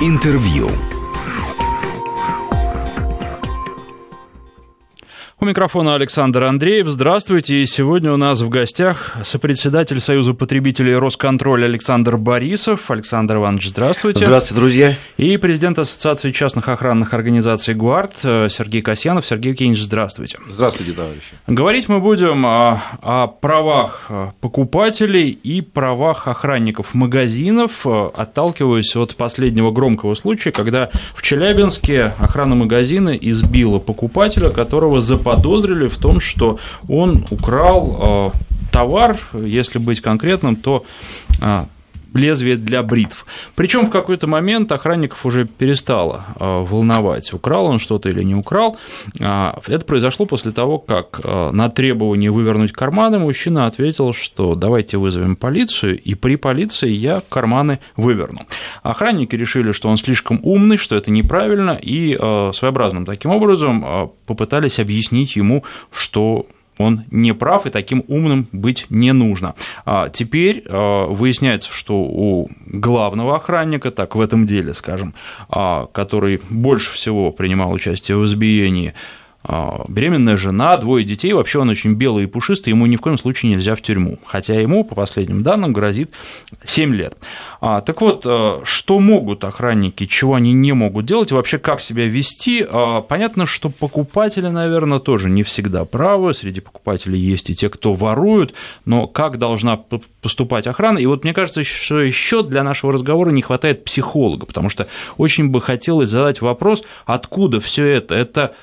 Интервью. У микрофона Александр Андреев. Здравствуйте. И сегодня у нас в гостях сопредседатель Союза потребителей Росконтроль Александр Борисов. Александр Иванович, здравствуйте. Здравствуйте, друзья. И президент Ассоциации частных охранных организаций ГУАРД Сергей Касьянов. Сергей Евгеньевич, здравствуйте. Здравствуйте, товарищи. Говорить мы будем о, о правах покупателей и правах охранников магазинов, отталкиваясь от последнего громкого случая, когда в Челябинске охрана магазина избила покупателя, которого заподозрили заподозрили в том, что он украл э, товар, если быть конкретным, то э, лезвие для бритв. Причем в какой-то момент охранников уже перестало э, волновать, украл он что-то или не украл. Это произошло после того, как на требование вывернуть карманы мужчина ответил, что давайте вызовем полицию, и при полиции я карманы выверну. Охранники решили, что он слишком умный, что это неправильно, и своеобразным таким образом попытались объяснить ему, что он не прав и таким умным быть не нужно. А теперь а, выясняется, что у главного охранника, так в этом деле, скажем, а, который больше всего принимал участие в избиении, беременная жена, двое детей, вообще он очень белый и пушистый, ему ни в коем случае нельзя в тюрьму, хотя ему, по последним данным, грозит 7 лет. А, так вот, а, что могут охранники, чего они не могут делать, и вообще как себя вести? Понятно, что покупатели, наверное, тоже не всегда правы, среди покупателей есть и те, кто воруют, но как должна поступать охрана? И вот мне кажется, что еще для нашего разговора не хватает психолога, потому что очень бы хотелось задать вопрос, откуда все это? Это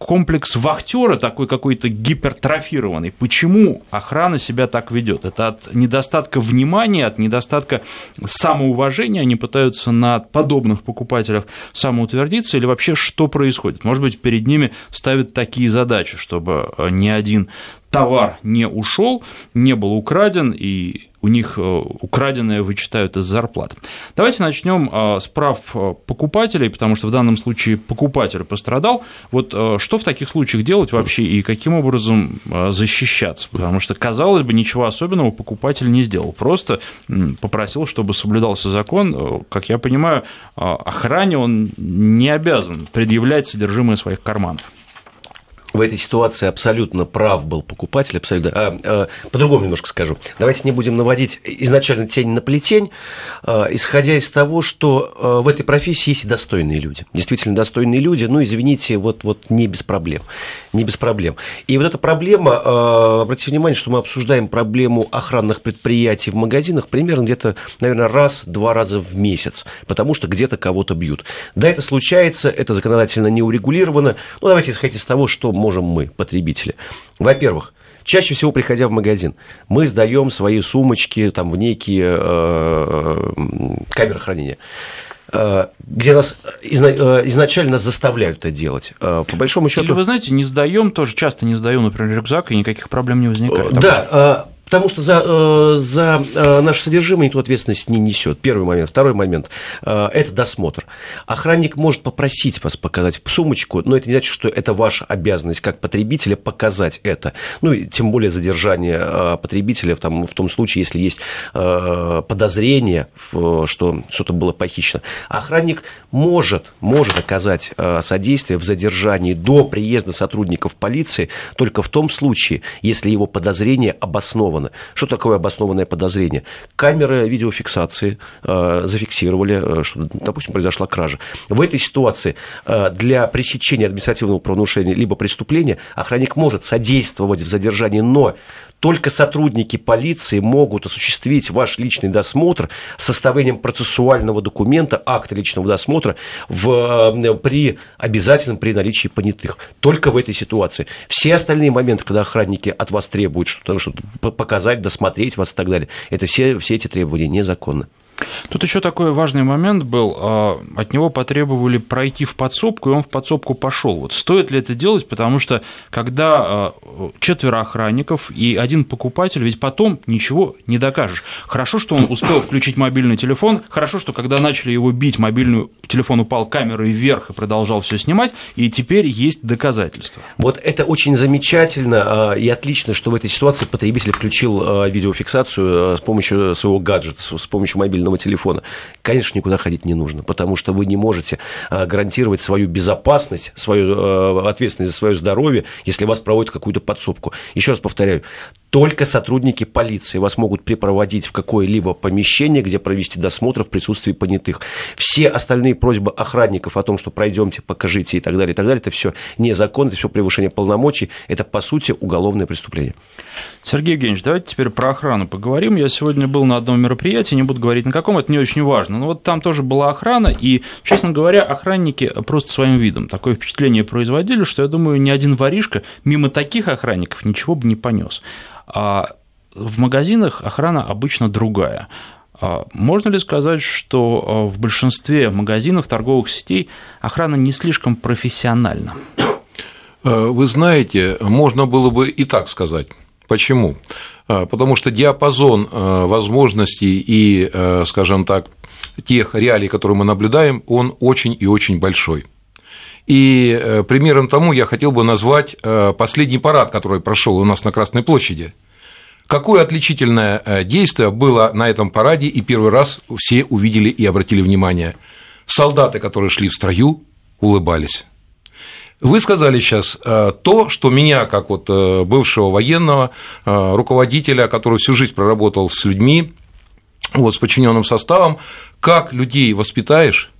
комплекс вахтера такой какой-то гипертрофированный. Почему охрана себя так ведет? Это от недостатка внимания, от недостатка самоуважения они пытаются на подобных покупателях самоутвердиться или вообще что происходит? Может быть, перед ними ставят такие задачи, чтобы ни один товар не ушел, не был украден, и у них э, украденное вычитают из зарплат. Давайте начнем э, с прав э, покупателей, потому что в данном случае покупатель пострадал. Вот что в таких случаях делать вообще и каким образом защищаться? Потому что, казалось бы, ничего особенного покупатель не сделал, просто попросил, чтобы соблюдался закон. Как я понимаю, охране он не обязан предъявлять содержимое своих карманов в этой ситуации абсолютно прав был покупатель, абсолютно. А, а, по-другому немножко скажу. Давайте не будем наводить изначально тень на плетень, а, исходя из того, что а, в этой профессии есть и достойные люди. Действительно достойные люди, ну, извините, вот, вот не без проблем. Не без проблем. И вот эта проблема, а, обратите внимание, что мы обсуждаем проблему охранных предприятий в магазинах примерно где-то, наверное, раз-два раза в месяц, потому что где-то кого-то бьют. Да, это случается, это законодательно не урегулировано. Ну, давайте исходить из того, что можем мы, потребители? Во-первых, Чаще всего, приходя в магазин, мы сдаем свои сумочки там, в некие э, камеры хранения э, где нас э, изначально заставляют это делать. По большому счету. Или вы знаете, не сдаем, тоже часто не сдаем, например, рюкзак, и никаких проблем не возникает. Да, Потому что за, э, за э, наше содержимое никто ответственности не несет. Первый момент. Второй момент э, – это досмотр. Охранник может попросить вас показать сумочку, но это не значит, что это ваша обязанность как потребителя показать это. Ну, и тем более задержание потребителя в, там, в том случае, если есть подозрение, что что-то было похищено. Охранник может, может оказать содействие в задержании до приезда сотрудников полиции только в том случае, если его подозрение обосновано обосновано. Что такое обоснованное подозрение? Камеры видеофиксации э, зафиксировали, э, что, допустим, произошла кража. В этой ситуации э, для пресечения административного правонарушения либо преступления охранник может содействовать в задержании, но только сотрудники полиции могут осуществить ваш личный досмотр с составлением процессуального документа, акта личного досмотра в, э, при обязательном при наличии понятых. Только в этой ситуации. Все остальные моменты, когда охранники от вас требуют что-то, что-то показать, досмотреть вас и так далее, это все, все эти требования незаконны. Тут еще такой важный момент был. А, от него потребовали пройти в подсобку, и он в подсобку пошел. Вот стоит ли это делать, потому что когда а, четверо охранников и один покупатель, ведь потом ничего не докажешь. Хорошо, что он успел включить мобильный телефон, хорошо, что когда начали его бить, мобильный телефон упал камерой вверх и продолжал все снимать, и теперь есть доказательства. Вот это очень замечательно а, и отлично, что в этой ситуации потребитель включил видеофиксацию с помощью своего гаджета, с помощью мобильного мобильного телефона, конечно, никуда ходить не нужно, потому что вы не можете гарантировать свою безопасность, свою ответственность за свое здоровье, если вас проводят какую-то подсобку. Еще раз повторяю, только сотрудники полиции вас могут припроводить в какое-либо помещение, где провести досмотр в присутствии понятых. Все остальные просьбы охранников о том, что пройдемте, покажите и так далее, и так далее, это все незаконно, это все превышение полномочий, это, по сути, уголовное преступление. Сергей Евгеньевич, давайте теперь про охрану поговорим. Я сегодня был на одном мероприятии, не буду говорить на каком, это не очень важно, но вот там тоже была охрана, и, честно говоря, охранники просто своим видом такое впечатление производили, что, я думаю, ни один воришка мимо таких охранников ничего бы не понес. А в магазинах охрана обычно другая. А можно ли сказать, что а, в большинстве магазинов, торговых сетей охрана не слишком профессиональна? Э, вы знаете, можно было бы и так сказать. Почему? Э, потому что диапазон э, возможностей и, скажем так, тех реалий, которые мы наблюдаем, он очень и очень большой. И примером тому я хотел бы назвать последний парад, который прошел у нас на Красной площади. Какое отличительное действие было на этом параде, и первый раз все увидели и обратили внимание. Солдаты, которые шли в строю, улыбались. Вы сказали сейчас э, то, что меня, как вот э, бывшего военного э, руководителя, который всю жизнь проработал с людьми, вот, с подчиненным составом, как людей воспитаешь,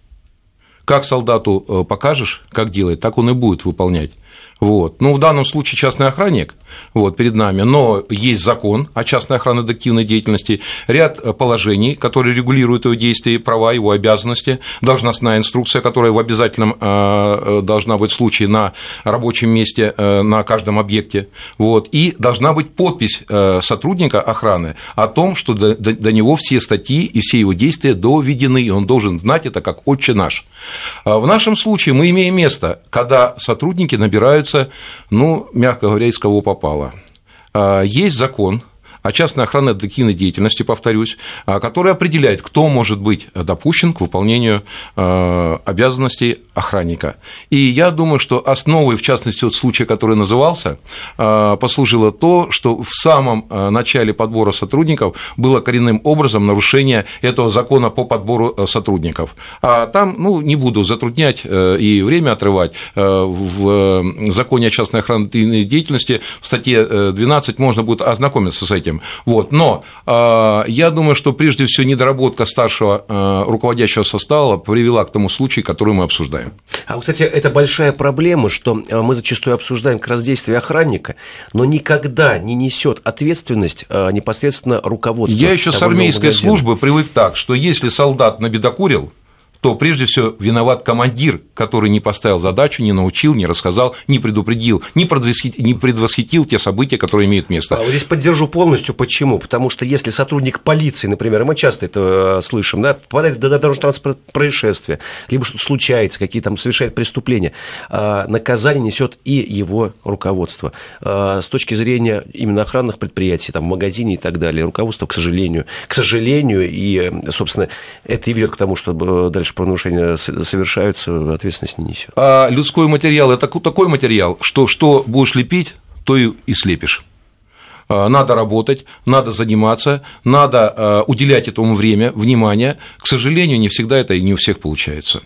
как солдату покажешь, как делать, так он и будет выполнять. Вот. Ну, в данном случае частный охранник вот, перед нами, но есть закон о частной охранной детективной деятельности, ряд положений, которые регулируют его действия, права, его обязанности, должностная инструкция, которая в обязательном э, должна быть случае на рабочем месте э, на каждом объекте, вот, и должна быть подпись э, сотрудника охраны о том, что до, до, него все статьи и все его действия доведены, и он должен знать это как отче наш. А в нашем случае мы имеем место, когда сотрудники набираются решается, ну, мягко говоря, из кого попало. А, есть закон, о частной охранной детективной деятельности, повторюсь, а, который определяет, кто может быть допущен к выполнению а, обязанностей охранника. И я думаю, что основой, в частности, вот случая, который назывался, а, послужило то, что в самом начале подбора сотрудников было коренным образом нарушение этого закона по подбору сотрудников. А там, ну, не буду затруднять э, и время отрывать, э, в законе о частной охранной деятельности в статье 12 э, можно будет ознакомиться с этим этим. Вот. Но э, я думаю, что прежде всего недоработка старшего э, руководящего состава привела к тому случаю, который мы обсуждаем. А, кстати, это большая проблема, что э, мы зачастую обсуждаем как раз действия охранника, но никогда не несет ответственность непосредственно руководство. Я еще с армейской службы привык так, что если солдат набедокурил, то прежде всего виноват командир, который не поставил задачу, не научил, не рассказал, не предупредил, не предвосхитил, не предвосхитил те события, которые имеют место. А вот здесь поддержу полностью. Почему? Потому что если сотрудник полиции, например, мы часто это э, слышим, да, попадает в дорожно-транспортное происшествие, либо что-то случается, какие там совершает преступления, а, наказание несет и его руководство. А, с точки зрения именно охранных предприятий, там, в магазине и так далее, руководство, к сожалению, к сожалению, и, собственно, это и ведет к тому, чтобы дальше дальше правонарушения совершаются, ответственность не несет. А людской материал – это такой материал, что что будешь лепить, то и слепишь надо работать, надо заниматься, надо а, уделять этому время, внимание. К сожалению, не всегда это и не у всех получается.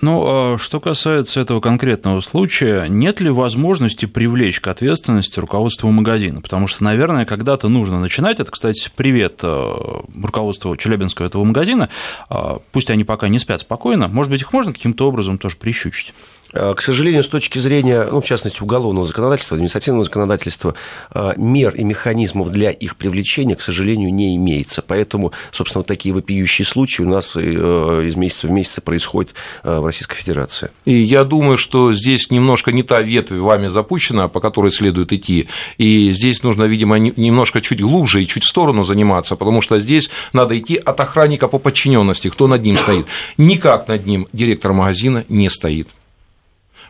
Ну, а что касается этого конкретного случая, нет ли возможности привлечь к ответственности руководство магазина? Потому что, наверное, когда-то нужно начинать. Это, кстати, привет э, руководству Челябинского этого магазина. А, пусть они пока не спят спокойно. Может быть, их можно каким-то образом тоже прищучить? К сожалению, с точки зрения, ну, в частности, уголовного законодательства, административного законодательства, а, мер и механизмов для их привлечения, к сожалению, не имеется. Поэтому, собственно, вот такие вопиющие случаи у нас э, из месяца в месяц происходят в Российской Федерации. И я думаю, что здесь немножко не та ветвь вами запущена, по которой следует идти. И здесь нужно, видимо, немножко чуть глубже и чуть в сторону заниматься, потому что здесь надо идти от охранника по подчиненности, кто над ним стоит. Никак над ним директор магазина не стоит.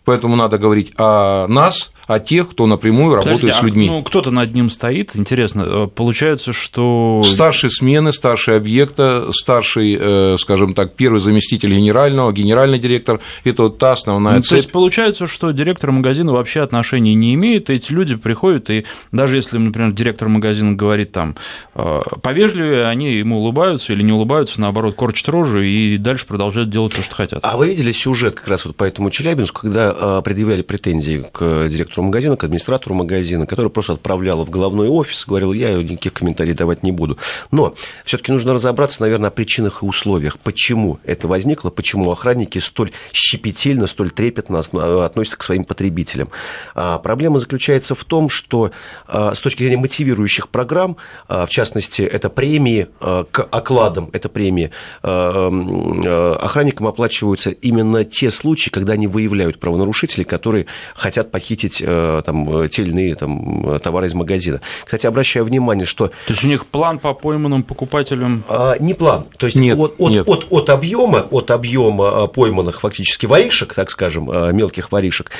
Поэтому надо говорить о нас, а тех, кто напрямую Подождите, работает с людьми. А, ну, кто-то над ним стоит, интересно, э, получается, что... Старший смены, старший объекта, старший, э, скажем так, первый заместитель генерального, генеральный директор, это вот та основная ну, цепь. То есть получается, что директор магазина вообще отношения не имеет, эти люди приходят, и даже если, например, директор магазина говорит там э, повежливее, они ему улыбаются или не улыбаются, наоборот, корчат рожу и дальше продолжают делать то, что хотят. А вы видели сюжет как раз вот по этому Челябинску, когда предъявляли претензии к директору магазина, к администратору магазина, который просто отправлял в головной офис, говорил, я никаких комментариев давать не буду. Но все-таки нужно разобраться, наверное, о причинах и условиях, почему это возникло, почему охранники столь щепетильно, столь трепетно относятся к своим потребителям. А проблема заключается в том, что а, с точки зрения мотивирующих программ, а, в частности, это премии к окладам, это премии, охранникам оплачиваются именно те случаи, когда они выявляют правонарушителей, которые хотят похитить там, те или иные там, товары из магазина. Кстати, обращаю внимание, что... То есть у них план по пойманным покупателям? А, не план. То есть нет, от, от, нет. от, от объема, от объема пойманных фактически воришек, так скажем, мелких воришек,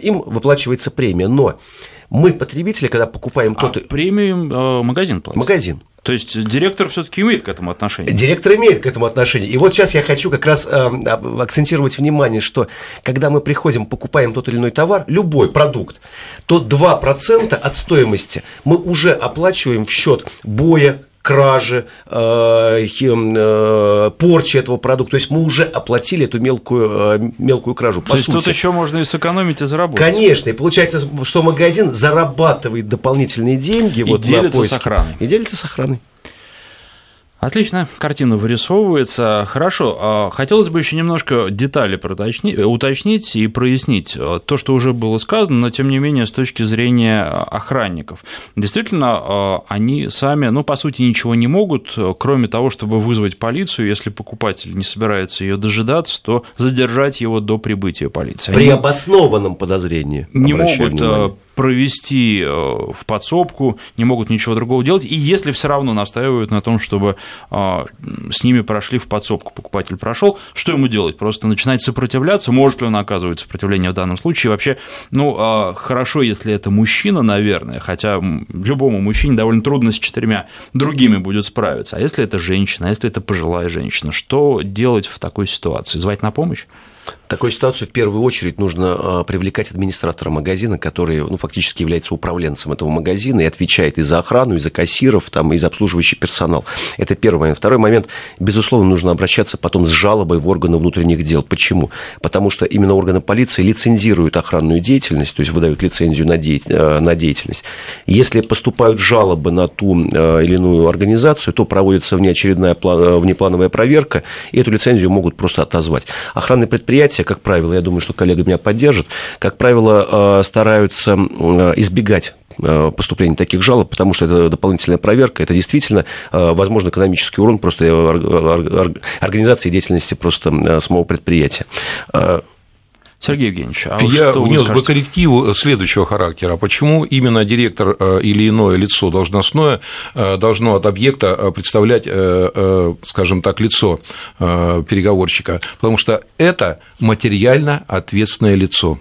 им выплачивается премия. Но мы, потребители, когда покупаем а то премию магазин платит? Магазин. То есть директор все-таки имеет к этому отношение? Директор имеет к этому отношение. И вот сейчас я хочу как раз э, акцентировать внимание, что когда мы приходим, покупаем тот или иной товар, любой продукт, то 2% от стоимости мы уже оплачиваем в счет боя, кражи, э, э, порчи этого продукта. То есть мы уже оплатили эту мелкую, э, мелкую кражу. По То сути. есть тут еще можно и сэкономить, и заработать. Конечно. И получается, что магазин зарабатывает дополнительные деньги. И вот делится с охраной. И делится с охраной. Отлично, картина вырисовывается. Хорошо, а хотелось бы еще немножко детали уточнить и прояснить то, что уже было сказано, но тем не менее с точки зрения охранников. Действительно, они сами, ну, по сути, ничего не могут, кроме того, чтобы вызвать полицию, если покупатель не собирается ее дожидаться, то задержать его до прибытия полиции. При они обоснованном подозрении. Не могут внимание провести э, в подсобку, не могут ничего другого делать, и если все равно настаивают на том, чтобы э, с ними прошли в подсобку, покупатель прошел, что ему делать? Просто начинать сопротивляться, может ли он оказывать сопротивление в данном случае? Вообще, ну, э, хорошо, если это мужчина, наверное, хотя любому мужчине довольно трудно с четырьмя другими будет справиться, а если это женщина, а если это пожилая женщина, что делать в такой ситуации? Звать на помощь? В такой ситуации в первую очередь нужно а, привлекать администратора магазина, который ну, фактически является управленцем этого магазина и отвечает и за охрану, и за кассиров, там, и за обслуживающий персонал. Это первый момент. Второй момент, безусловно, нужно обращаться потом с жалобой в органы внутренних дел. Почему? Потому что именно органы полиции лицензируют охранную деятельность, то есть выдают лицензию на, э, деятельность. Если поступают жалобы на ту э, или иную организацию, то проводится внеочередная э, внеплановая проверка, и эту лицензию могут просто отозвать. Охранные предприятия предприятия, как правило, я думаю, что коллега меня поддержит, как правило, э, стараются э, избегать э, поступления таких жалоб, потому что это дополнительная проверка, это действительно, возможно, экономический урон просто организации деятельности просто самого предприятия. Сергей Евгеньевич, а Я внес бы коррективу следующего характера. Почему именно директор э, или иное лицо должностное э, должно от объекта э, представлять, скажем так, лицо переговорщика? Потому что это материально ответственное лицо.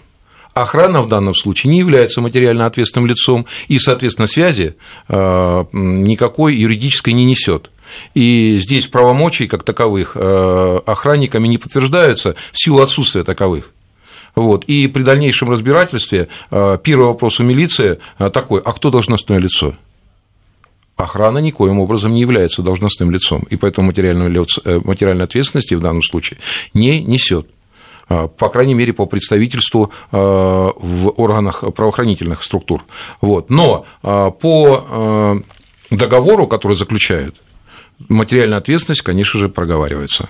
Охрана в данном случае не является материально ответственным лицом и, соответственно, связи никакой юридической не несет. И здесь правомочий как таковых охранниками не подтверждаются в силу отсутствия таковых. Вот. И при дальнейшем разбирательстве э, первый вопрос у милиции э, такой, а кто должностное лицо? Охрана никоим образом не является должностным лицом, и поэтому э, материальной ответственности в данном случае не несет по крайней мере, по представительству в органах правоохранительных структур. Вот. Но по договору, который заключают, материальная ответственность, конечно же, проговаривается.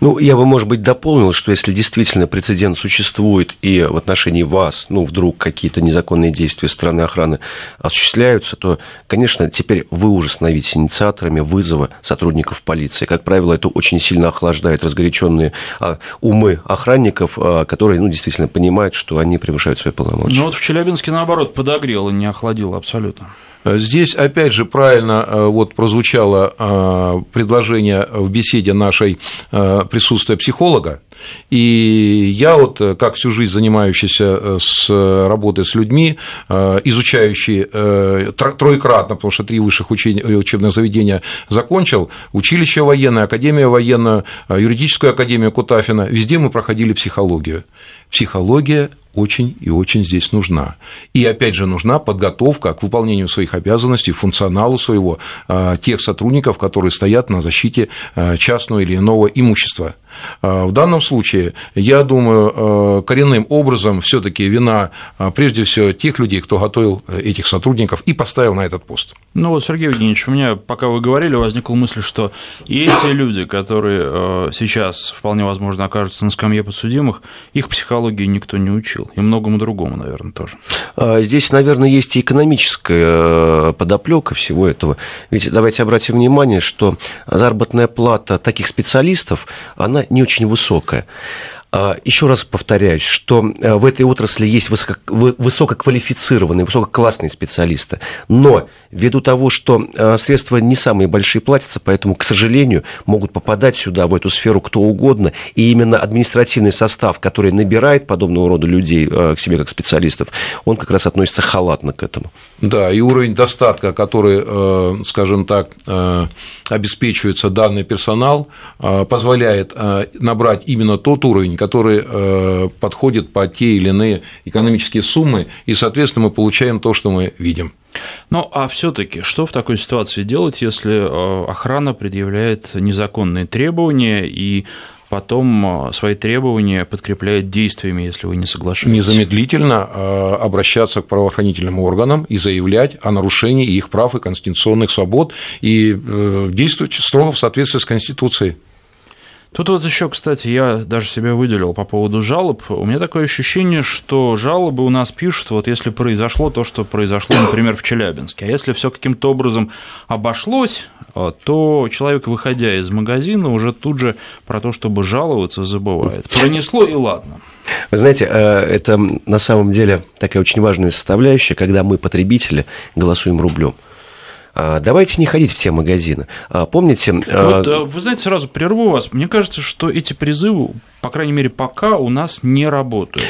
Ну, я бы, может быть, дополнил, что если действительно прецедент существует и в отношении вас, ну, вдруг какие-то незаконные действия страны охраны осуществляются, то, конечно, теперь вы уже становитесь инициаторами вызова сотрудников полиции. Как правило, это очень сильно охлаждает разгоряченные а, умы охранников, а, которые, ну, действительно понимают, что они превышают свои полномочия. Ну, вот в Челябинске, наоборот, подогрело, не охладило абсолютно. Здесь, опять же, правильно э, вот прозвучало э, предложение в беседе нашей э, присутствия психолога, И я вот, как всю жизнь занимающийся с работой с людьми, изучающий троекратно, потому что три высших учебных заведения закончил, училище военное, академия военная, юридическую академию Кутафина, везде мы проходили психологию. Психология очень и очень здесь нужна. И опять же нужна подготовка к выполнению своих обязанностей, функционалу своего а, тех сотрудников, которые стоят на защите а, частного или иного имущества. А, в данном случае, я думаю, коренным образом все таки вина прежде всего тех людей, кто готовил э, этих сотрудников и поставил на этот пост. Ну вот, Сергей Евгеньевич, у меня, пока вы говорили, возникла мысль, что и эти люди, которые э, сейчас, вполне возможно, окажутся на скамье подсудимых, их психологии никто не учил, и многому другому, наверное, тоже. А, здесь, наверное, есть и экономическая э, подоплека всего этого. Ведь давайте обратим внимание, что заработная плата таких специалистов, она не очень высокая. А, Еще раз повторяюсь, что э, в этой отрасли есть высококвалифицированные, высококлассные специалисты, но ввиду того, что э, средства не самые большие платятся, поэтому, к сожалению, могут попадать сюда, в эту сферу кто угодно, и именно административный состав, который набирает подобного рода людей э, к себе как специалистов, он как раз относится халатно к этому. Да, и уровень достатка, который, скажем так, обеспечивается данный персонал, позволяет набрать именно тот уровень, который э, подходит по те или иные экономические суммы, и, соответственно, мы получаем то, что мы видим. Ну, а все-таки, что в такой ситуации делать, если э, охрана предъявляет незаконные требования и потом э, свои требования подкрепляет действиями, если вы не соглашаетесь. Незамедлительно обращаться к правоохранительным органам и заявлять о нарушении их прав и конституционных свобод и действовать строго в соответствии с Конституцией. Тут вот еще, кстати, я даже себя выделил по поводу жалоб. У меня такое ощущение, что жалобы у нас пишут, вот если произошло то, что произошло, например, в Челябинске. А если все каким-то образом обошлось, а, то человек, выходя из магазина, уже тут же про то, чтобы жаловаться, забывает. Пронесло и ладно. Вы знаете, э, это на самом деле такая очень важная составляющая, когда мы, потребители, голосуем рублем. А, давайте не ходить в те магазины. А, помните... А, вот, вы знаете, сразу прерву вас. Мне кажется, что эти призывы, по крайней мере, пока у нас не работают.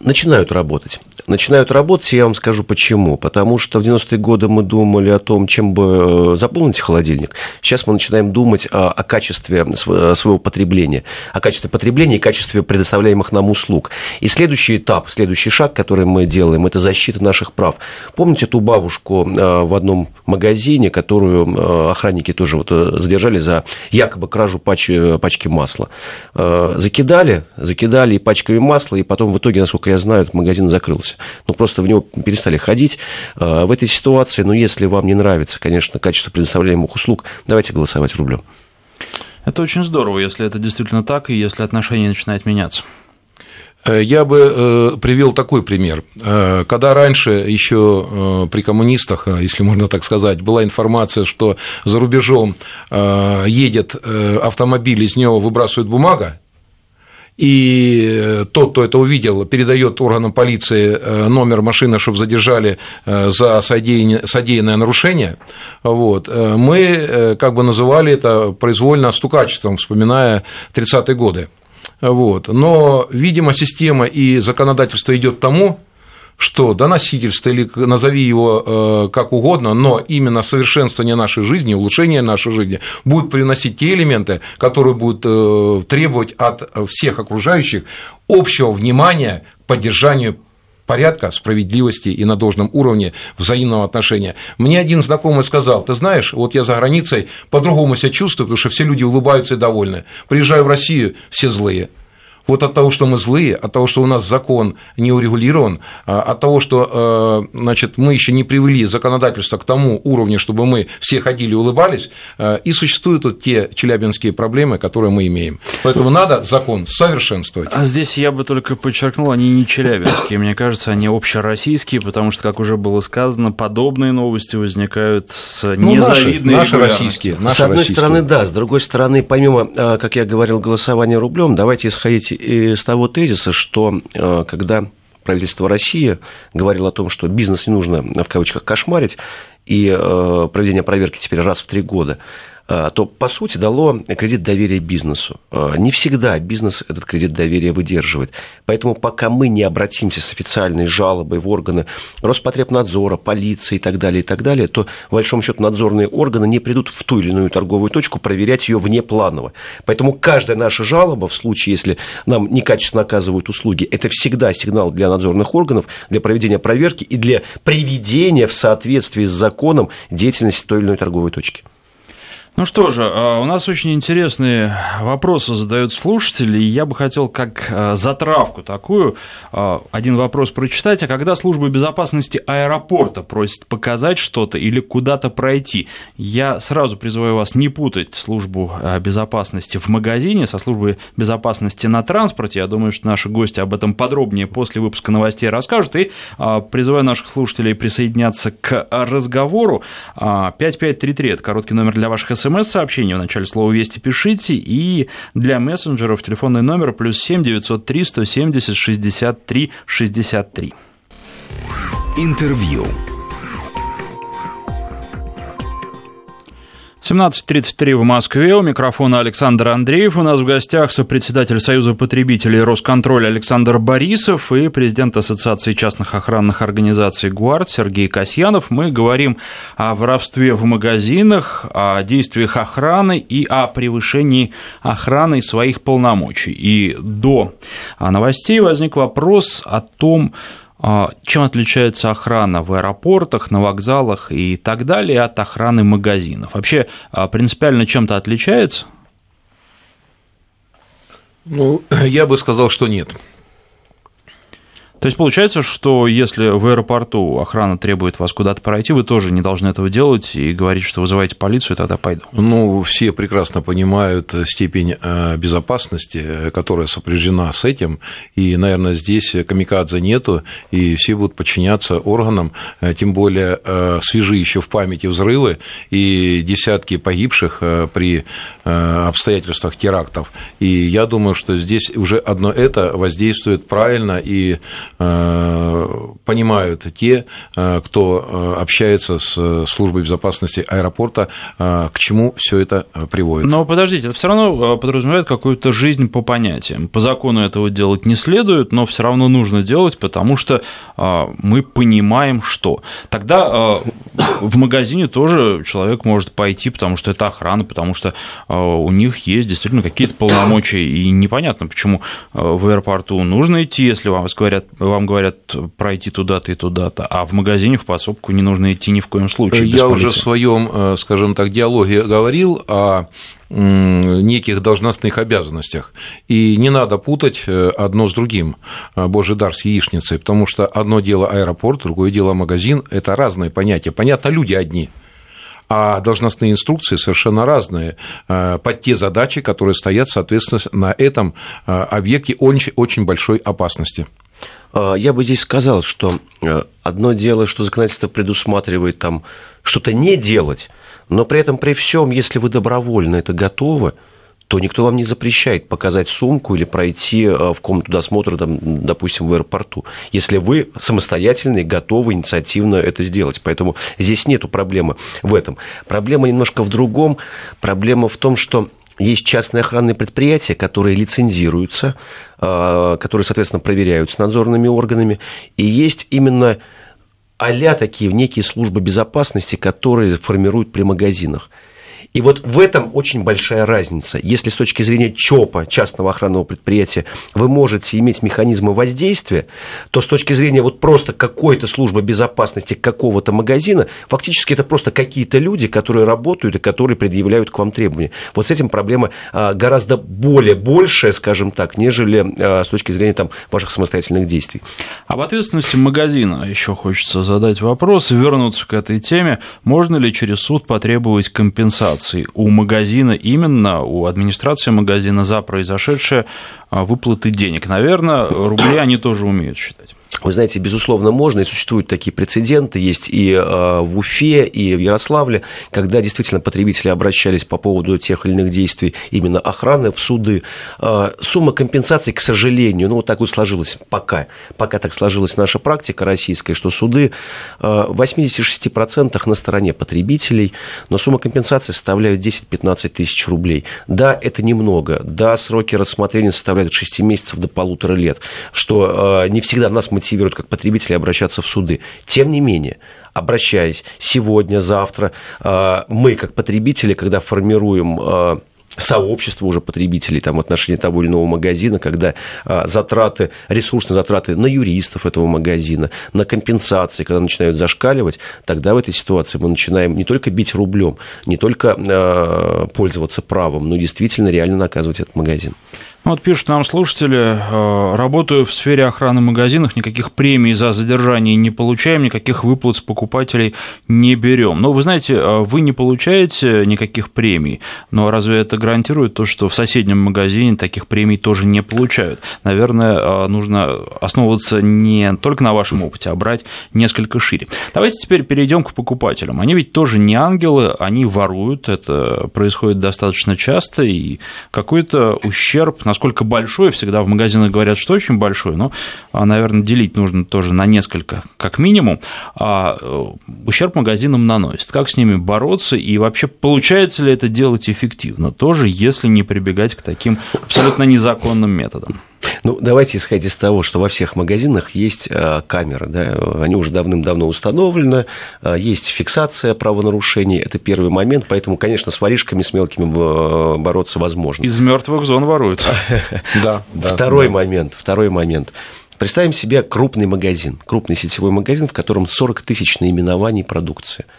Начинают работать. Начинают работать, я вам скажу почему. Потому что в 90-е годы мы думали о том, чем бы э, заполнить холодильник. Сейчас мы начинаем думать о, качестве своего потребления, о качестве потребления и качестве предоставляемых нам услуг. И следующий этап, следующий шаг, который мы делаем, это защита наших прав. Помните ту бабушку в одном магазине, которую э, охранники тоже вот э, задержали за якобы кражу пач, э, пачки масла. Закидали, закидали и пачками масла, и потом в итоге, насколько я знаю, этот магазин закрылся. Ну, просто в него перестали ходить. В этой ситуации, ну, если вам не нравится, конечно, качество предоставляемых услуг, давайте голосовать рублем. Это очень здорово, если это действительно так, и если отношение начинает меняться. Э, я бы э, привел такой пример. Э, когда раньше еще при коммунистах, если можно так сказать, была информация, что за рубежом едет автомобиль, из него выбрасывают бумага, и тот, кто это увидел, передает органам полиции номер машины, чтобы задержали за содеянное нарушение, вот, мы как бы называли это произвольно стукачеством, вспоминая 30-е годы. Вот. Но, видимо, система и законодательство идет к тому, что доносительство, или назови его э, как угодно, но именно совершенствование нашей жизни, улучшение нашей жизни будет приносить те элементы, которые будут э, требовать от всех окружающих общего внимания к поддержанию порядка, справедливости и на должном уровне взаимного отношения. Мне один знакомый сказал, ты знаешь, вот я за границей по-другому себя чувствую, потому что все люди улыбаются и довольны. Приезжаю в Россию, все злые. Вот от того, что мы злые, от того, что у нас закон не урегулирован, а, от того, что э, значит, мы еще не привели законодательство к тому уровню, чтобы мы все ходили и улыбались, э, и существуют вот те челябинские проблемы, которые мы имеем. Поэтому надо закон совершенствовать. А здесь я бы только подчеркнул, они не челябинские, мне кажется, они общероссийские, потому что, как уже было сказано, подобные новости возникают с ну, незавидной наши, наши российские. Наши с одной российские. стороны, да, с другой стороны, помимо, э, как я говорил, голосования рублем, давайте исходить из того тезиса, что э, когда правительство России говорило о том, что бизнес не нужно, в кавычках, кошмарить, и э, проведение проверки теперь раз в три года, Э, то, по сути, дало кредит доверия бизнесу. Э, не всегда бизнес этот кредит доверия выдерживает. Поэтому пока мы не обратимся с официальной жалобой в органы Роспотребнадзора, полиции и так далее, и так далее, то, в большом счету, надзорные органы не придут в ту или иную торговую точку проверять ее внепланово. Поэтому каждая наша жалоба в случае, если нам некачественно оказывают услуги, это всегда сигнал для надзорных органов, для проведения проверки и для приведения в соответствии с законом деятельности той или иной торговой точки. Ну что же, а, у нас очень интересные вопросы задают слушатели, и я бы хотел как а, затравку такую а, один вопрос прочитать. А когда служба безопасности аэропорта просит показать что-то или куда-то пройти, я сразу призываю вас не путать службу безопасности в магазине со службой безопасности на транспорте. Я думаю, что наши гости об этом подробнее после выпуска новостей расскажут. И призываю наших слушателей присоединяться к разговору. 5533 – это короткий номер для ваших смс смс-сообщение в начале слова «Вести» пишите, и для мессенджеров телефонный номер плюс 7 903 170 63 63. Интервью. 17.33 в Москве. У микрофона Александр Андреев. У нас в гостях сопредседатель Союза потребителей Росконтроля Александр Борисов и президент Ассоциации частных охранных организаций ГУАРД Сергей Касьянов. Мы говорим о воровстве в магазинах, о действиях охраны и о превышении охраны своих полномочий. И до новостей возник вопрос о том, чем отличается охрана в аэропортах, на вокзалах и так далее от охраны магазинов? Вообще а, принципиально чем-то отличается? Ну, я бы сказал, что нет. То есть получается, что если в аэропорту охрана требует вас куда-то пройти, вы тоже не должны этого делать и говорить, что вызываете полицию, тогда пойду. Ну, все прекрасно понимают степень э, безопасности, которая сопряжена с этим, и, наверное, здесь камикадзе нету, и все будут подчиняться органам, э, тем более э, свежи еще в памяти взрывы и десятки погибших при обстоятельствах терактов. И я думаю, что здесь уже одно это воздействует правильно и Э, понимают те, э, кто э, общается с службой безопасности аэропорта, к чему все это приводит. Но подождите, это все равно подразумевает какую-то жизнь по понятиям. По закону этого делать не следует, но все равно нужно делать, потому что мы понимаем, что. Тогда в магазине тоже человек может пойти, потому что это охрана, потому что у них есть действительно какие-то полномочия, и непонятно, почему в аэропорту нужно идти, если вам говорят, вам говорят пройти туда-то и туда-то, а в магазине в подсобку не нужно идти ни в коем случае. Я уже в своем, э, скажем так, диалоге говорил о неких должностных обязанностях. И не надо путать э, одно с другим, э, божий дар с яичницей, потому что одно дело аэропорт, другое дело магазин – это разные понятия. Понятно, люди одни – а должностные инструкции совершенно разные под те задачи, которые стоят, соответственно, на этом объекте очень, очень большой опасности. А, я бы здесь сказал, что э, одно дело, что законодательство предусматривает там что-то не делать, но при этом при всем, если вы добровольно это готовы, то никто вам не запрещает показать сумку или пройти э, в комнату досмотра, там, допустим, в аэропорту, если вы самостоятельно и готовы инициативно это сделать. Поэтому здесь нет проблемы в этом. Проблема немножко в другом. Проблема в том, что есть частные охранные предприятия, которые лицензируются, а, которые, соответственно, проверяются надзорными органами. И есть именно а такие некие службы безопасности, которые формируют при магазинах. И вот в этом очень большая разница. Если с точки зрения ЧОПа, частного охранного предприятия, вы можете иметь механизмы воздействия, то с точки зрения вот просто какой-то службы безопасности какого-то магазина, фактически это просто какие-то люди, которые работают и которые предъявляют к вам требования. Вот с этим проблема а, гораздо более большая, скажем так, нежели а, с точки зрения там, ваших самостоятельных действий. Об ответственности магазина еще хочется задать вопрос и вернуться к этой теме. Можно ли через суд потребовать компенсации? Компенсации у магазина, именно у администрации магазина за произошедшее а, выплаты денег. Наверное, рубли они тоже умеют считать. Вы знаете, безусловно, можно, и существуют такие прецеденты, есть и э, в Уфе, и в Ярославле, когда действительно потребители обращались по поводу тех или иных действий именно охраны в суды. Э, сумма компенсации, к сожалению, ну вот так вот сложилось пока, пока так сложилась наша практика российская, что суды э, в 86% на стороне потребителей, но сумма компенсации составляет 10-15 тысяч рублей. Да, это немного, да, сроки рассмотрения составляют от 6 месяцев до полутора лет, что не всегда нас мотивирует мотивирует как потребители обращаться в суды. Тем не менее, обращаясь сегодня, завтра, э, мы как потребители, когда формируем э, сообщество уже потребителей там, в отношении того или иного магазина, когда а, затраты, ресурсные затраты на юристов этого магазина, на компенсации, когда начинают зашкаливать, тогда в этой ситуации мы начинаем не только бить рублем, не только а, пользоваться правом, но действительно реально наказывать этот магазин. Ну, вот пишут нам слушатели, э, работаю в сфере охраны магазинов, никаких премий за задержание не получаем, никаких выплат с покупателей не берем. Но вы знаете, э, вы не получаете никаких премий, но разве это гарантирует то, что в соседнем магазине таких премий тоже не получают? Наверное, э, нужно основываться не только на вашем опыте, а брать несколько шире. Давайте теперь перейдем к покупателям. Они ведь тоже не ангелы, они воруют, это происходит достаточно часто, и какой-то ущерб, на насколько большой, всегда в магазинах говорят, что очень большой, но, а, наверное, делить нужно тоже на несколько, как минимум, а ущерб магазинам наносит. Как с ними бороться и вообще получается ли это делать эффективно, тоже если не прибегать к таким абсолютно незаконным методам? Ну, давайте исходить из того, что во всех магазинах есть э, камеры, да, они уже давным-давно установлены, э, есть фиксация правонарушений, это первый момент, поэтому, конечно, с воришками, с мелкими э, бороться возможно. Из мертвых зон воруют. Да. Второй момент, второй момент. Представим себе крупный магазин, крупный сетевой магазин, в котором 40 тысяч наименований продукции –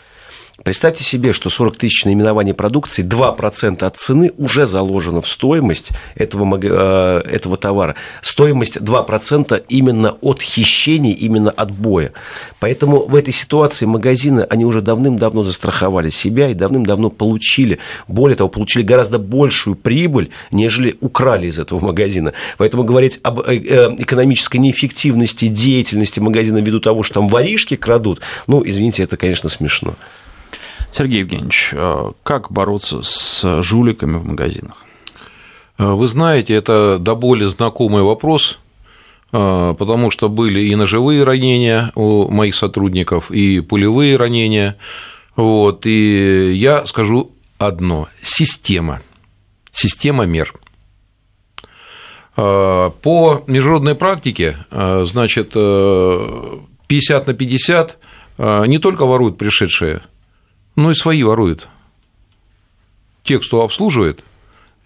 Представьте себе, что 40 тысяч наименований продукции, 2% от цены уже заложено в стоимость этого, э, этого товара. Стоимость 2% именно от хищений, именно от боя. Поэтому в этой ситуации магазины, они уже давным-давно застраховали себя и давным-давно получили, более того, получили гораздо большую прибыль, нежели украли из этого магазина. Поэтому говорить об э, э, экономической неэффективности деятельности магазина ввиду того, что там воришки крадут, ну, извините, это, конечно, смешно. Сергей Евгеньевич, а как бороться с жуликами в магазинах? А, вы знаете, это до боли знакомый вопрос, а, потому что были и ножевые ранения у моих сотрудников, и пулевые ранения. Вот, и я скажу одно – система, система мер. По международной практике, значит, 50 на 50 не только воруют пришедшие ну и свои воруют. Те, кто обслуживает,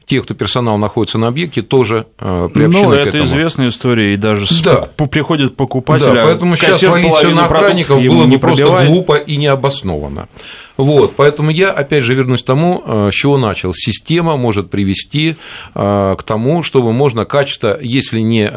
те, кто персонал находится на объекте, тоже э, приобщены ну, к этому. это известная история, и даже да. приходит покупатель, да, поэтому сейчас валить все на охранников было бы просто глупо и необоснованно. Вот, поэтому я, опять же, вернусь к тому, э, с чего начал. Система может привести э, к тому, чтобы можно качество, если не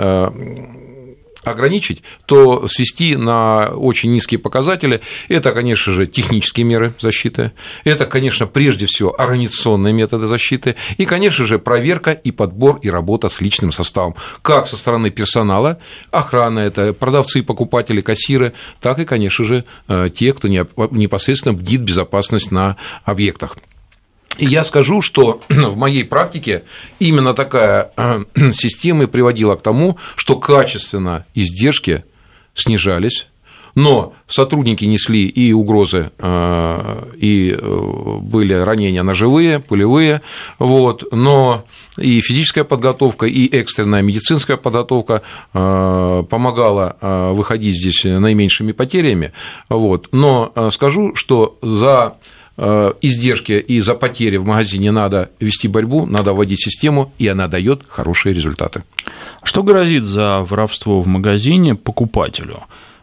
ограничить, то свести на очень низкие показатели. Это, конечно же, технические меры защиты, это, конечно, прежде всего организационные методы защиты, и, конечно же, проверка и подбор и работа с личным составом, как со стороны персонала, охрана, это продавцы, покупатели, кассиры, так и, конечно же, э, те, кто непосредственно бдит безопасность на объектах. И я скажу, что в моей практике именно такая э, система приводила к тому, что качественно издержки снижались, но сотрудники несли и угрозы, э, и э, были ранения ножевые, пулевые, вот, но и физическая подготовка, и экстренная медицинская подготовка помогала выходить здесь наименьшими потерями. Вот. Но скажу, что за издержки и за потери в магазине надо вести борьбу, надо вводить систему, и она дает хорошие результаты. Что грозит за воровство в магазине покупателю?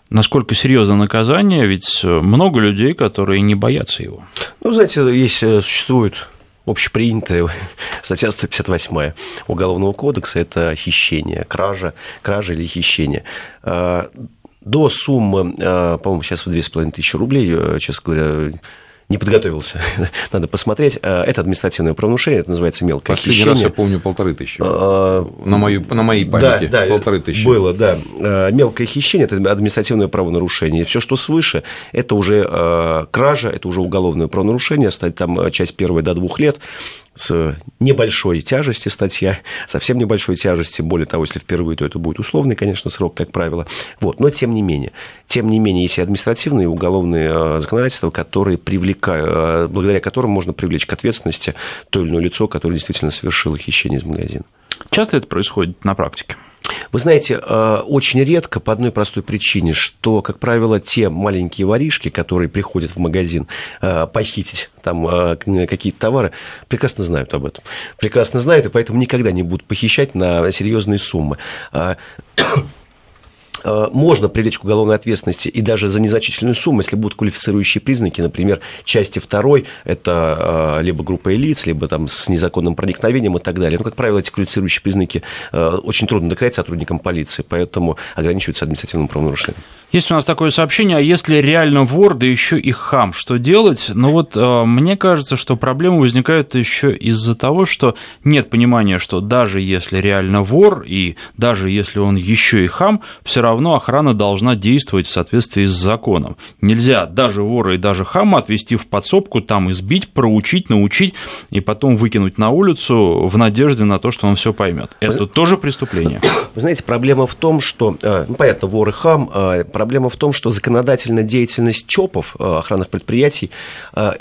Насколько серьезно наказание? Ведь много людей, которые не боятся его. Ну, знаете, есть, э, существует общепринятая статья 158 Уголовного кодекса – это хищение, кража, кража или хищение. Э, до суммы, по-моему, сейчас в 2500 рублей, честно говоря, не подготовился, надо посмотреть. Это административное правонарушение, это называется мелкое Последний хищение. раз я помню полторы тысячи. А, на, мою, на моей памяти да, да, полторы тысячи. Было, да. Мелкое хищение – это административное правонарушение. Все, что свыше, это уже кража, это уже уголовное правонарушение, стать там часть первая до двух лет с небольшой тяжести статья, совсем небольшой тяжести, более того, если впервые, то это будет условный, конечно, срок, как правило. Вот. Но тем не менее, тем не менее, есть и административные и уголовные законодательства, которые привлекают, благодаря которым можно привлечь к ответственности то или иное лицо, которое действительно совершило хищение из магазина. Часто это происходит на практике? Вы знаете, э, очень редко по одной простой причине, что, как правило, те маленькие воришки, которые приходят в магазин э, похитить там э, какие-то товары, прекрасно знают об этом. Прекрасно знают, и поэтому никогда не будут похищать на серьезные суммы. Э, можно привлечь к уголовной ответственности и даже за незначительную сумму, если будут квалифицирующие признаки, например, части второй, это э, либо группа лиц, либо там с незаконным проникновением и так далее. Но, как правило, эти квалифицирующие признаки э, очень трудно доказать сотрудникам полиции, поэтому ограничиваются административным правонарушением. Есть у нас такое сообщение, а если реально вор, да еще и хам, что делать? Ну вот мне кажется, что проблемы возникают еще из-за того, что нет понимания, что даже если реально вор, и даже если он еще и хам, все равно равно охрана должна действовать в соответствии с законом. Нельзя даже вора и даже хама отвести в подсобку, там избить, проучить, научить и потом выкинуть на улицу в надежде на то, что он все поймет. Это тоже преступление. Вы знаете, проблема в том, что, э, ну, понятно, вор и хам, э, проблема в том, что законодательная деятельность ЧОПов, э, охранных предприятий,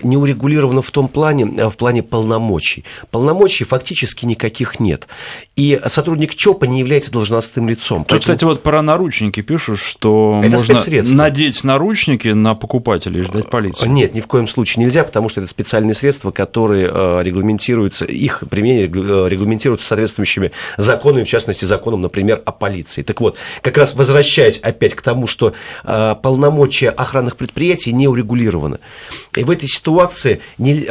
не урегулирована в том плане, в плане полномочий. Полномочий фактически никаких нет. И сотрудник ЧОПа не является должностным лицом. Поэтому... Кстати, вот про наручники наручники пишут, что это можно надеть наручники на покупателей и ждать полиции. Нет, ни в коем случае нельзя, потому что это специальные средства, которые э, регламентируются, их применение э, регламентируется соответствующими законами, в частности, законом, например, о полиции. Так вот, как раз возвращаясь опять к тому, что э, полномочия охранных предприятий не урегулированы. И в этой ситуации не,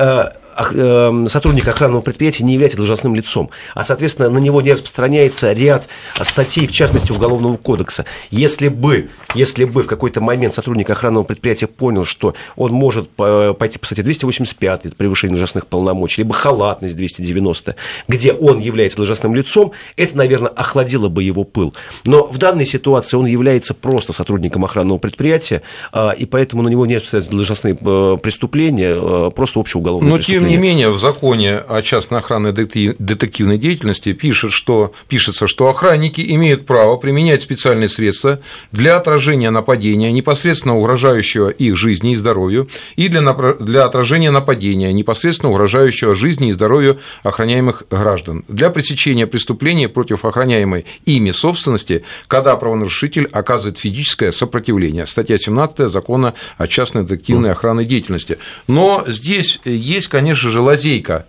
сотрудник охранного предприятия не является должностным лицом, а, соответственно, на него не распространяется ряд статей, в частности, Уголовного кодекса. Если бы, если бы в какой-то момент сотрудник охранного предприятия понял, что он может пойти по статье 285, это превышение должностных полномочий, либо халатность 290, где он является должностным лицом, это, наверное, охладило бы его пыл. Но в данной ситуации он является просто сотрудником охранного предприятия, а, и поэтому на него не распространяются должностные э, преступления, э, просто общеуголовные преступления не менее, в законе о частной охранной детективной деятельности пишет, что, пишется, что охранники имеют право применять специальные средства для отражения нападения, непосредственно угрожающего их жизни и здоровью, и для, для отражения нападения, непосредственно угрожающего жизни и здоровью охраняемых граждан, для пресечения преступления против охраняемой ими собственности, когда правонарушитель оказывает физическое сопротивление. Статья 17 закона о частной детективной охранной деятельности. Но здесь есть, конечно, конечно же, лазейка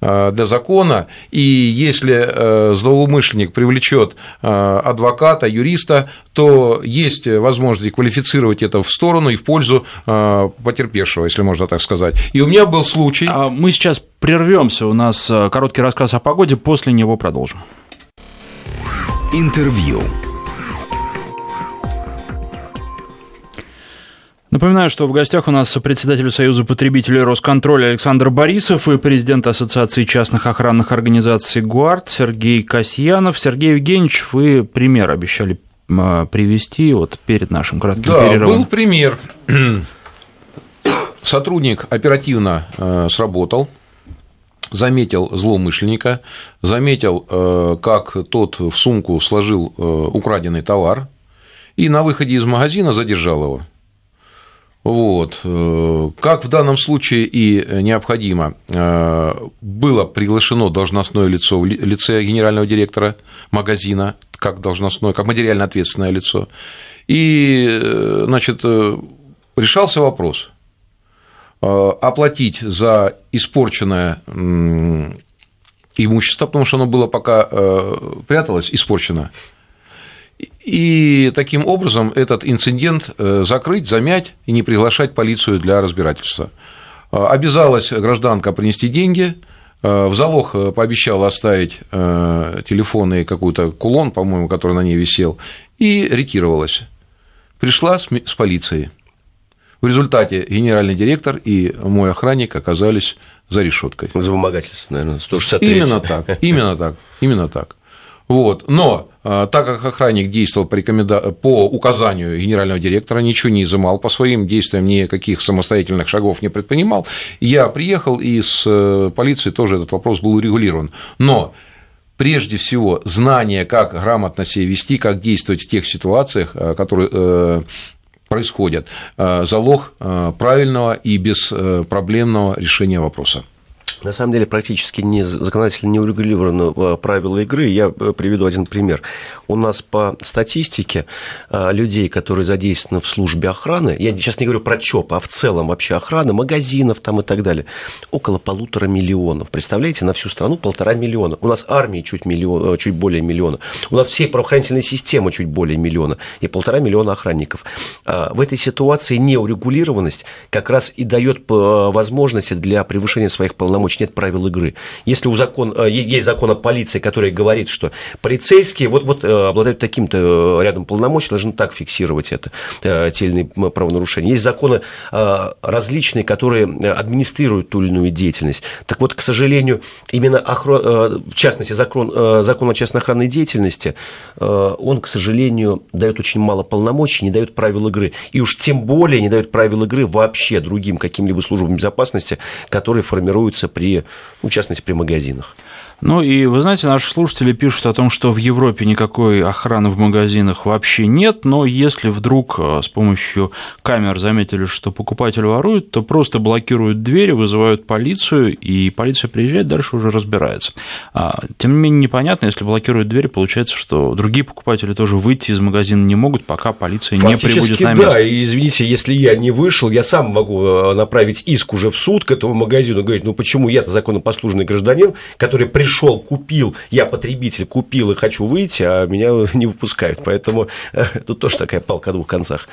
э, для закона, и если э, злоумышленник привлечет э, адвоката, юриста, то есть возможность квалифицировать это в сторону и в пользу потерпевшего, если можно так сказать. И у меня был случай. А мы сейчас прервемся, у нас короткий рассказ о погоде, после него продолжим. Интервью. Напоминаю, что в гостях у нас председатель Союза потребителей Росконтроля Александр Борисов и президент Ассоциации частных охранных организаций ГУАРД Сергей Касьянов. Сергей Евгеньевич, вы пример обещали а, привести вот перед нашим кратким да, перерывом. был пример. Сотрудник оперативно э, сработал, заметил злоумышленника, заметил, э, как тот в сумку сложил э, украденный товар, и на выходе из магазина задержал его. Вот. Э, как в данном случае и необходимо, э, было приглашено должностное лицо в лице генерального директора магазина, как должностное, как материально ответственное лицо. И, э, значит, решался вопрос оплатить за испорченное имущество, потому что оно было пока пряталось, испорчено, и таким образом этот инцидент э, закрыть, замять и не приглашать полицию для разбирательства. Э, обязалась гражданка принести деньги, э, в залог пообещала оставить телефон и какой-то кулон, по-моему, который на ней висел, и ретировалась. Пришла с полицией. В результате генеральный директор и мой охранник оказались за решеткой. За вымогательство, наверное, 163. Именно так, именно так, именно так. Вот. Но а, так как охранник действовал по, рекоменда... по указанию генерального директора, ничего не изымал по своим действиям, никаких самостоятельных шагов не предпринимал, я приехал, и с э, полицией тоже этот вопрос был урегулирован. Но прежде всего знание, как грамотно себя вести, как действовать в тех ситуациях, э, которые э, происходят, залог правильного и беспроблемного решения вопроса. На самом деле практически не, законодательно не урегулировано э, правила игры. Я э, приведу один пример. У нас по статистике э, людей, которые задействованы в службе охраны, я сейчас не говорю про ЧОП, а в целом вообще охраны, магазинов там и так далее, около полутора миллионов. Представляете, на всю страну полтора миллиона. У нас армии чуть, миллион, чуть более миллиона. У нас всей правоохранительной системы чуть более миллиона. И полтора миллиона охранников. А в этой ситуации неурегулированность как раз и дает возможности для превышения своих полномочий помочь, нет правил игры. Если у закон, э, есть закон о полиции, который говорит, что полицейские вот, вот э, обладают таким-то э, рядом полномочий, должны так фиксировать это, те или иные правонарушения. Есть законы различные, которые администрируют ту или иную деятельность. Так вот, к сожалению, именно охран... в частности закон, закон о частной охранной деятельности, он, к сожалению, дает очень мало полномочий, не дает правил игры. И уж тем более не дает правил игры вообще другим каким-либо службам безопасности, которые формируются при, ну, в частности, при магазинах. Ну и вы знаете, наши слушатели пишут о том, что в Европе никакой охраны в магазинах вообще нет, но если вдруг э, с помощью камер заметили, что покупатель ворует, то просто блокируют двери, вызывают полицию, и полиция приезжает, дальше уже разбирается. А, тем не менее, непонятно, если блокируют двери, получается, что другие покупатели тоже выйти из магазина не могут, пока полиция не прибудет на место. да, и извините, если я не вышел, я сам могу э, направить иск уже в суд к этому магазину, говорить, ну почему я-то законопослушный гражданин, который пришел пришел, купил, я потребитель купил и хочу выйти, а меня не выпускают. Поэтому э, тут тоже такая палка о двух концах.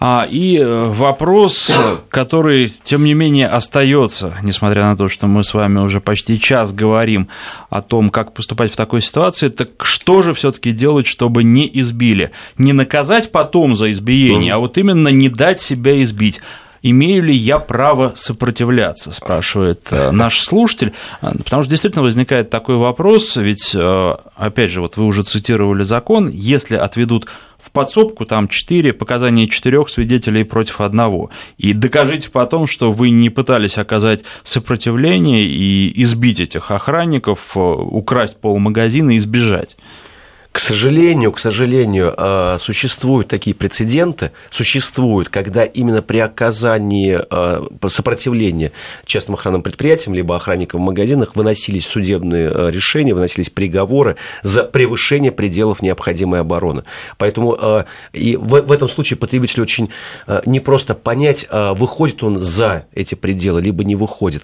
А, и э, вопрос, который, тем не менее, остается, несмотря на то, что мы с вами уже почти час говорим о том, как поступать в такой ситуации, так что же все-таки делать, чтобы не избили? Не наказать потом за избиение, а вот именно не дать себя избить имею ли я право сопротивляться, спрашивает э, наш слушатель, э, потому что действительно возникает такой вопрос, ведь, э, опять же, вот вы уже цитировали закон, если отведут в подсобку там четыре показания четырех свидетелей против одного. И докажите потом, что вы не пытались оказать сопротивление и избить этих охранников, украсть полмагазина и сбежать. К сожалению, к сожалению, а, существуют такие прецеденты, существуют, когда именно при оказании а, сопротивления частным охранным предприятиям, либо охранникам в магазинах выносились судебные а, решения, выносились приговоры за превышение пределов необходимой обороны. Поэтому и в, этом случае потребитель очень не просто понять, выходит он за эти пределы, либо не выходит.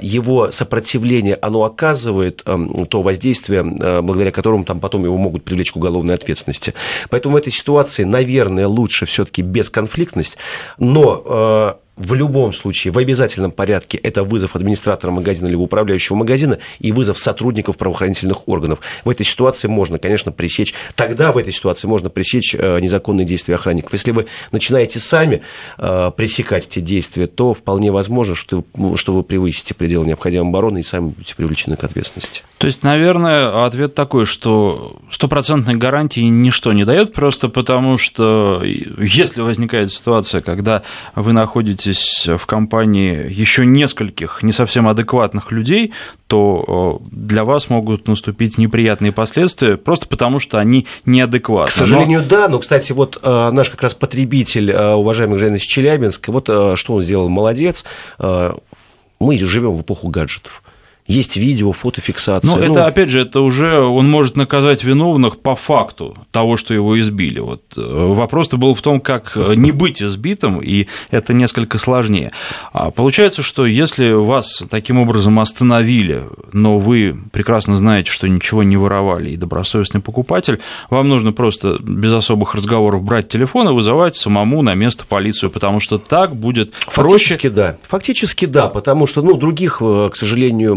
Его сопротивление, оно оказывает то воздействие, благодаря которому там потом его могут привлечь к уголовной ответственности. Поэтому в этой ситуации, наверное, лучше все-таки бесконфликтность, но э, в любом случае, в обязательном порядке, это вызов администратора магазина либо управляющего магазина и вызов сотрудников правоохранительных органов. В этой ситуации можно, конечно, пресечь, тогда в этой ситуации можно пресечь э, незаконные действия охранников. Если вы начинаете сами э, пресекать эти действия, то вполне возможно, что, что вы превысите пределы необходимой обороны и сами будете привлечены к ответственности. То есть, наверное, ответ такой, что стопроцентной гарантии ничто не дает, просто потому что если возникает ситуация, когда вы находитесь находитесь в компании еще нескольких не совсем адекватных людей, то э, для вас могут наступить неприятные последствия просто потому, что они неадекватны. К сожалению, но... да, но, кстати, вот э, наш как раз потребитель, э, уважаемый Женя Челябинск, вот что он сделал, молодец, мы живем в эпоху гаджетов есть видео, фотофиксация. Ну, ну, это, опять же, это уже он может наказать виновных по факту того, что его избили. Вот э, вопрос-то был в том, как э, не быть избитым, и это несколько сложнее. А получается, что если вас таким образом остановили, но вы прекрасно знаете, что ничего не воровали и добросовестный покупатель, вам нужно просто без особых разговоров брать телефон и вызывать самому на место полицию, потому что так будет проще. Фактически да. Фактически да, потому что ну, других, э, к сожалению,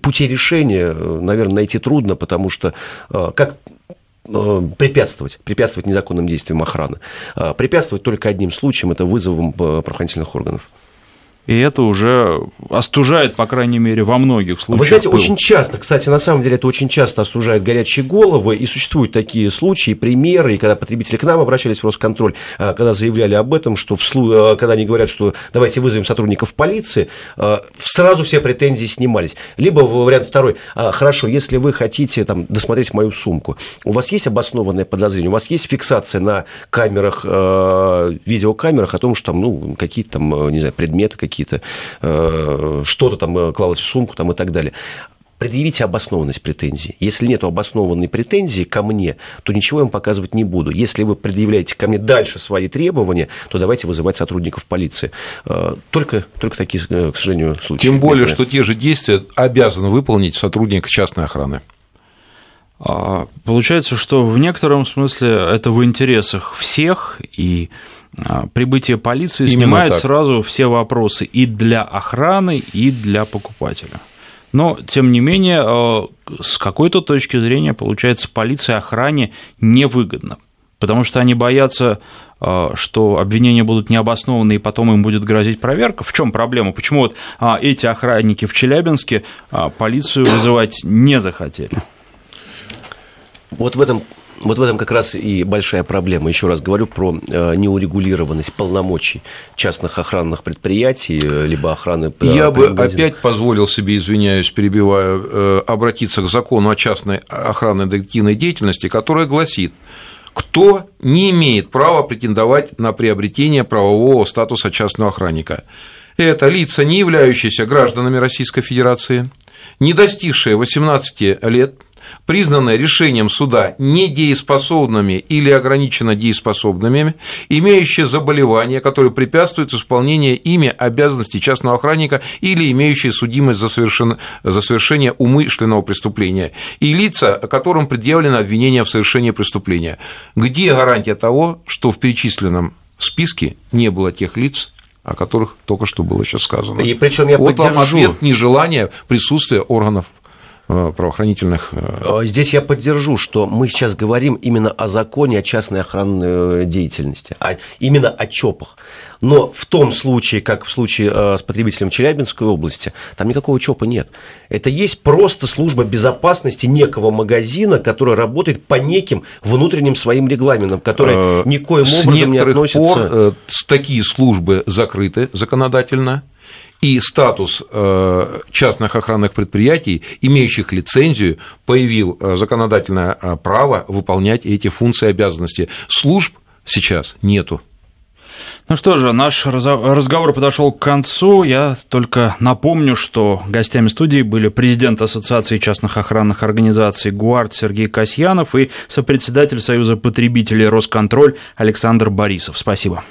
пути решения, наверное, найти трудно, потому что, э, как препятствовать, препятствовать незаконным действиям охраны. Препятствовать только одним случаем, это вызовом правоохранительных органов. И это уже остужает, по крайней мере, во многих случаях. Вы знаете, пыл. очень часто, кстати, на самом деле это очень часто остужает горячие головы, и существуют такие случаи, примеры, и когда потребители к нам обращались в Росконтроль, а, когда заявляли об этом, что вслу... А, когда они говорят, что давайте вызовем сотрудников полиции, а, сразу все претензии снимались. Либо вариант второй, хорошо, если вы хотите там, досмотреть мою сумку, у вас есть обоснованное подозрение, у вас есть фиксация на камерах, видеокамерах о том, что там, ну, какие-то там, не знаю, предметы, какие какие-то, э, что-то там э, клалось в сумку там, и так далее предъявите обоснованность претензий. Если нет обоснованной претензии ко мне, то ничего я вам показывать не буду. Если вы предъявляете ко мне дальше свои требования, то давайте вызывать сотрудников полиции. Э, только, только такие, к сожалению, случаи. Тем более, что те же действия обязан выполнить сотрудник частной охраны. А, получается, что в некотором смысле это в интересах всех, и прибытие полиции Именно снимает так. сразу все вопросы и для охраны, и для покупателя. Но, тем не менее, а, с какой-то точки зрения, получается, полиции охране невыгодно, потому что они боятся, а, что обвинения будут необоснованы, и потом им будет грозить проверка. В чем проблема? Почему вот эти охранники в Челябинске полицию вызывать не захотели? Вот в этом вот в этом как раз и большая проблема. Еще раз говорю про э, неурегулированность полномочий частных охранных предприятий, э, либо охраны... Э, Я бы опять позволил себе, извиняюсь, перебиваю, обратиться к закону о частной охранной детективной деятельности, которая гласит, кто не имеет права претендовать на приобретение правового статуса частного охранника. Это лица, не являющиеся гражданами Российской Федерации, не достигшие 18 лет, признаны решением суда недееспособными или ограниченно дееспособными, имеющие заболевания, которые препятствуют исполнению ими обязанностей частного охранника или имеющие судимость за, совершен... за совершение умышленного преступления, и лица, которым предъявлено обвинение в совершении преступления. Где гарантия того, что в перечисленном списке не было тех лиц, о которых только что было сейчас сказано. И причем я вот поддержу. вам ответ нежелания присутствия органов правоохранительных. Э, э, здесь я поддержу, что мы сейчас говорим именно о законе о частной охранной деятельности, а именно о ЧОПах. Но в том случае, как в случае с потребителем Челябинской области, там никакого ЧОПа нет. Это есть просто служба безопасности некого магазина, который работает по неким внутренним своим регламентам, которые никоим образом не относятся... Пор, такие службы закрыты законодательно, и статус э, частных охранных предприятий, имеющих лицензию, появил э, законодательное э, право выполнять эти функции и обязанности. Служб сейчас нету. Ну что же, наш разговор подошел к концу. Я только напомню, что гостями студии были президент Ассоциации частных охранных организаций ГУАРД Сергей Касьянов и сопредседатель Союза потребителей Росконтроль Александр Борисов. Спасибо.